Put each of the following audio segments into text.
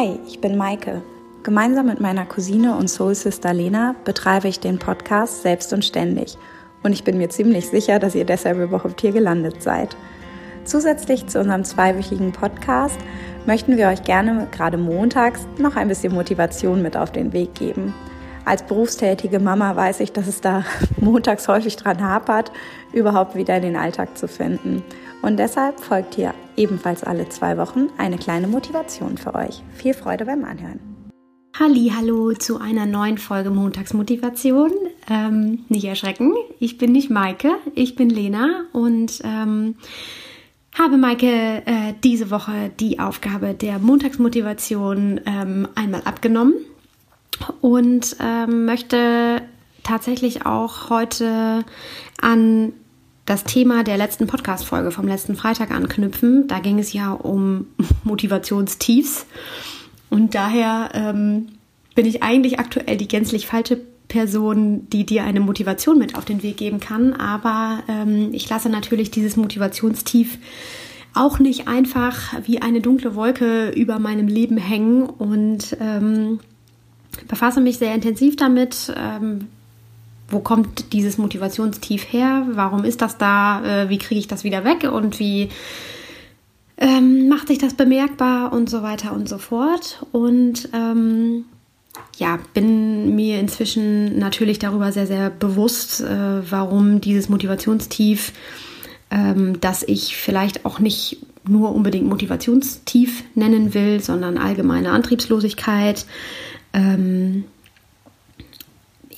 Hi, ich bin Maike. Gemeinsam mit meiner Cousine und Soul Sister Lena betreibe ich den Podcast Selbst und Ständig. Und ich bin mir ziemlich sicher, dass ihr deshalb überhaupt hier gelandet seid. Zusätzlich zu unserem zweiwöchigen Podcast möchten wir euch gerne gerade montags noch ein bisschen Motivation mit auf den Weg geben. Als berufstätige Mama weiß ich, dass es da montags häufig dran hapert, überhaupt wieder in den Alltag zu finden. Und deshalb folgt hier ebenfalls alle zwei Wochen eine kleine Motivation für euch. Viel Freude beim Anhören. Halli, hallo zu einer neuen Folge Montagsmotivation. Ähm, nicht erschrecken, ich bin nicht Maike, ich bin Lena und ähm, habe Maike äh, diese Woche die Aufgabe der Montagsmotivation ähm, einmal abgenommen und ähm, möchte tatsächlich auch heute an das Thema der letzten Podcast-Folge vom letzten Freitag anknüpfen. Da ging es ja um Motivationstiefs. Und daher ähm, bin ich eigentlich aktuell die gänzlich falsche Person, die dir eine Motivation mit auf den Weg geben kann. Aber ähm, ich lasse natürlich dieses Motivationstief auch nicht einfach wie eine dunkle Wolke über meinem Leben hängen und ähm, befasse mich sehr intensiv damit, ähm, wo kommt dieses Motivationstief her? Warum ist das da? Äh, wie kriege ich das wieder weg? Und wie ähm, macht sich das bemerkbar? Und so weiter und so fort. Und ähm, ja, bin mir inzwischen natürlich darüber sehr, sehr bewusst, äh, warum dieses Motivationstief, ähm, das ich vielleicht auch nicht nur unbedingt Motivationstief nennen will, sondern allgemeine Antriebslosigkeit, ähm,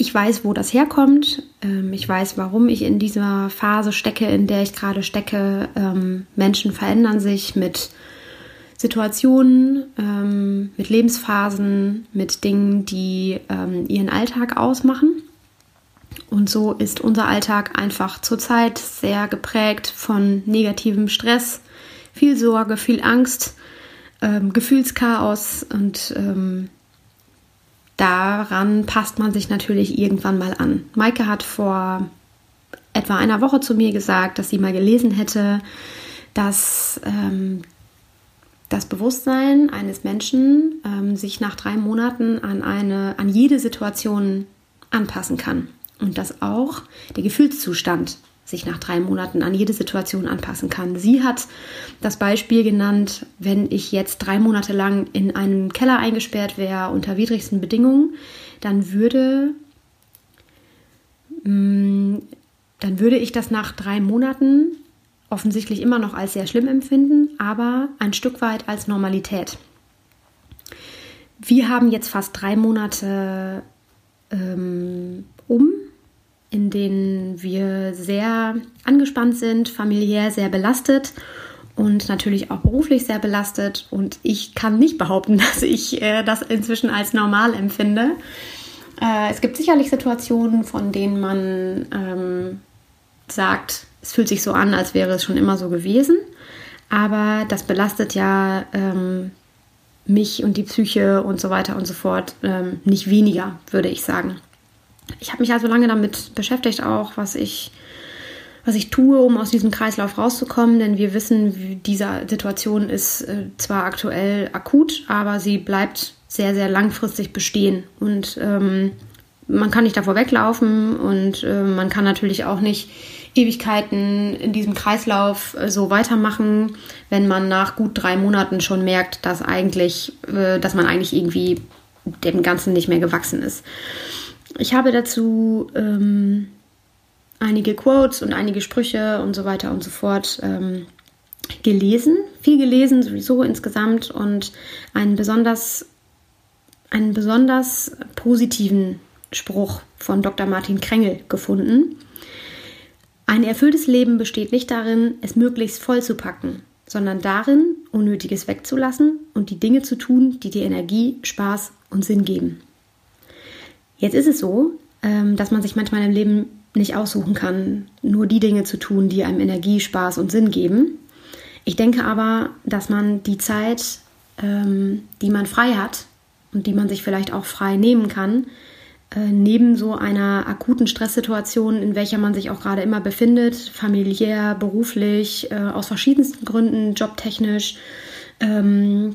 ich weiß, wo das herkommt. Ähm, ich weiß, warum ich in dieser Phase stecke, in der ich gerade stecke. Ähm, Menschen verändern sich mit Situationen, ähm, mit Lebensphasen, mit Dingen, die ihren Alltag ausmachen. Und so ist unser Alltag einfach zurzeit sehr geprägt von negativem Stress, viel Sorge, viel Angst, Gefühlschaos und daran passt man sich natürlich irgendwann mal an. Maike hat vor etwa einer Woche zu mir gesagt, dass sie mal gelesen hätte, dass ähm, das Bewusstsein eines Menschen ähm, sich nach drei Monaten an eine, an jede Situation anpassen kann und dass auch der Gefühlszustand sich nach drei Monaten an jede Situation anpassen kann. Sie hat das Beispiel genannt, wenn ich jetzt drei Monate lang in einen Keller eingesperrt wäre unter widrigsten Bedingungen, dann würde, mm, dann würde ich das nach drei Monaten offensichtlich immer noch als sehr schlimm empfinden, aber ein Stück weit als Normalität. Wir haben jetzt fast drei Monate ähm, um in denen wir sehr angespannt sind, familiär sehr belastet und natürlich auch beruflich sehr belastet. Und ich kann nicht behaupten, dass ich äh, das inzwischen als normal empfinde. Äh, es gibt sicherlich Situationen, von denen man ähm, sagt, es fühlt sich so an, als wäre es schon immer so gewesen. Aber das belastet ja ähm, mich und die Psyche und so weiter und so fort ähm, nicht weniger, würde ich sagen ich habe mich also lange damit beschäftigt, auch was ich, was ich tue, um aus diesem Kreislauf rauszukommen. Denn wir wissen, diese Situation ist äh, zwar aktuell akut, aber sie bleibt sehr, sehr langfristig bestehen. Und ähm, man kann nicht davor weglaufen und äh, man kann natürlich auch nicht Ewigkeiten in diesem Kreislauf äh, so weitermachen, wenn man nach gut drei Monaten schon merkt, dass eigentlich, äh, dass man eigentlich irgendwie dem Ganzen nicht mehr gewachsen ist. Ich habe dazu ähm, einige Quotes und einige Sprüche und so weiter und so fort ähm, gelesen, viel gelesen sowieso insgesamt und einen besonders, einen besonders positiven Spruch von Dr. Martin Krengel gefunden. Ein erfülltes Leben besteht nicht darin, es möglichst voll zu packen, sondern darin, Unnötiges wegzulassen und die Dinge zu tun, die dir Energie, Spaß und Sinn geben. Jetzt ist es so, ähm, dass man sich manchmal im Leben nicht aussuchen kann, nur die Dinge zu tun, die einem Energie, Spaß und Sinn geben. Ich denke aber, dass man die Zeit, ähm, die man frei hat und die man sich vielleicht auch frei nehmen kann, äh, neben so einer akuten Stresssituation, in welcher man sich auch gerade immer befindet, familiär, beruflich, äh, aus verschiedensten Gründen, jobtechnisch, ähm,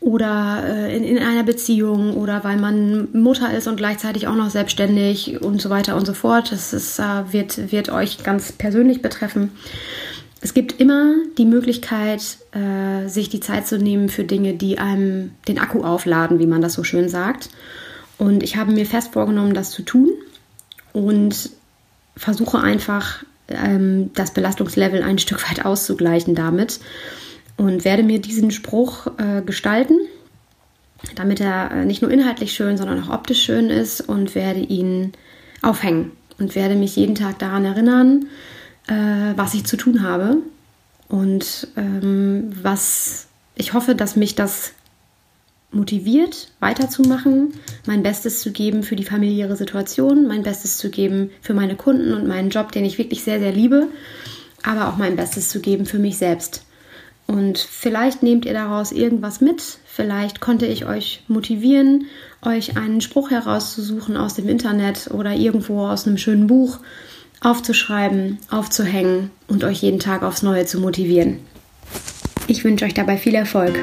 oder äh, in, in einer Beziehung oder weil man Mutter ist und gleichzeitig auch noch selbstständig und so weiter und so fort. Das ist, äh, wird, wird euch ganz persönlich betreffen. Es gibt immer die Möglichkeit, äh, sich die Zeit zu nehmen für Dinge, die einem den Akku aufladen, wie man das so schön sagt. Und ich habe mir fest vorgenommen, das zu tun und versuche einfach, ähm, das Belastungslevel ein Stück weit auszugleichen damit und werde mir diesen Spruch äh, gestalten, damit er äh, nicht nur inhaltlich schön, sondern auch optisch schön ist und werde ihn aufhängen und werde mich jeden Tag daran erinnern, äh, was ich zu tun habe und ähm, was ich hoffe, dass mich das motiviert, weiterzumachen, mein Bestes zu geben für die familiäre Situation, mein Bestes zu geben für meine Kunden und meinen Job, den ich wirklich sehr, sehr liebe, aber auch mein Bestes zu geben für mich selbst. Und vielleicht nehmt ihr daraus irgendwas mit. Vielleicht konnte ich euch motivieren, euch einen Spruch herauszusuchen aus dem Internet oder irgendwo aus einem schönen Buch aufzuschreiben, aufzuhängen und euch jeden Tag aufs Neue zu motivieren. Ich wünsche euch dabei viel Erfolg.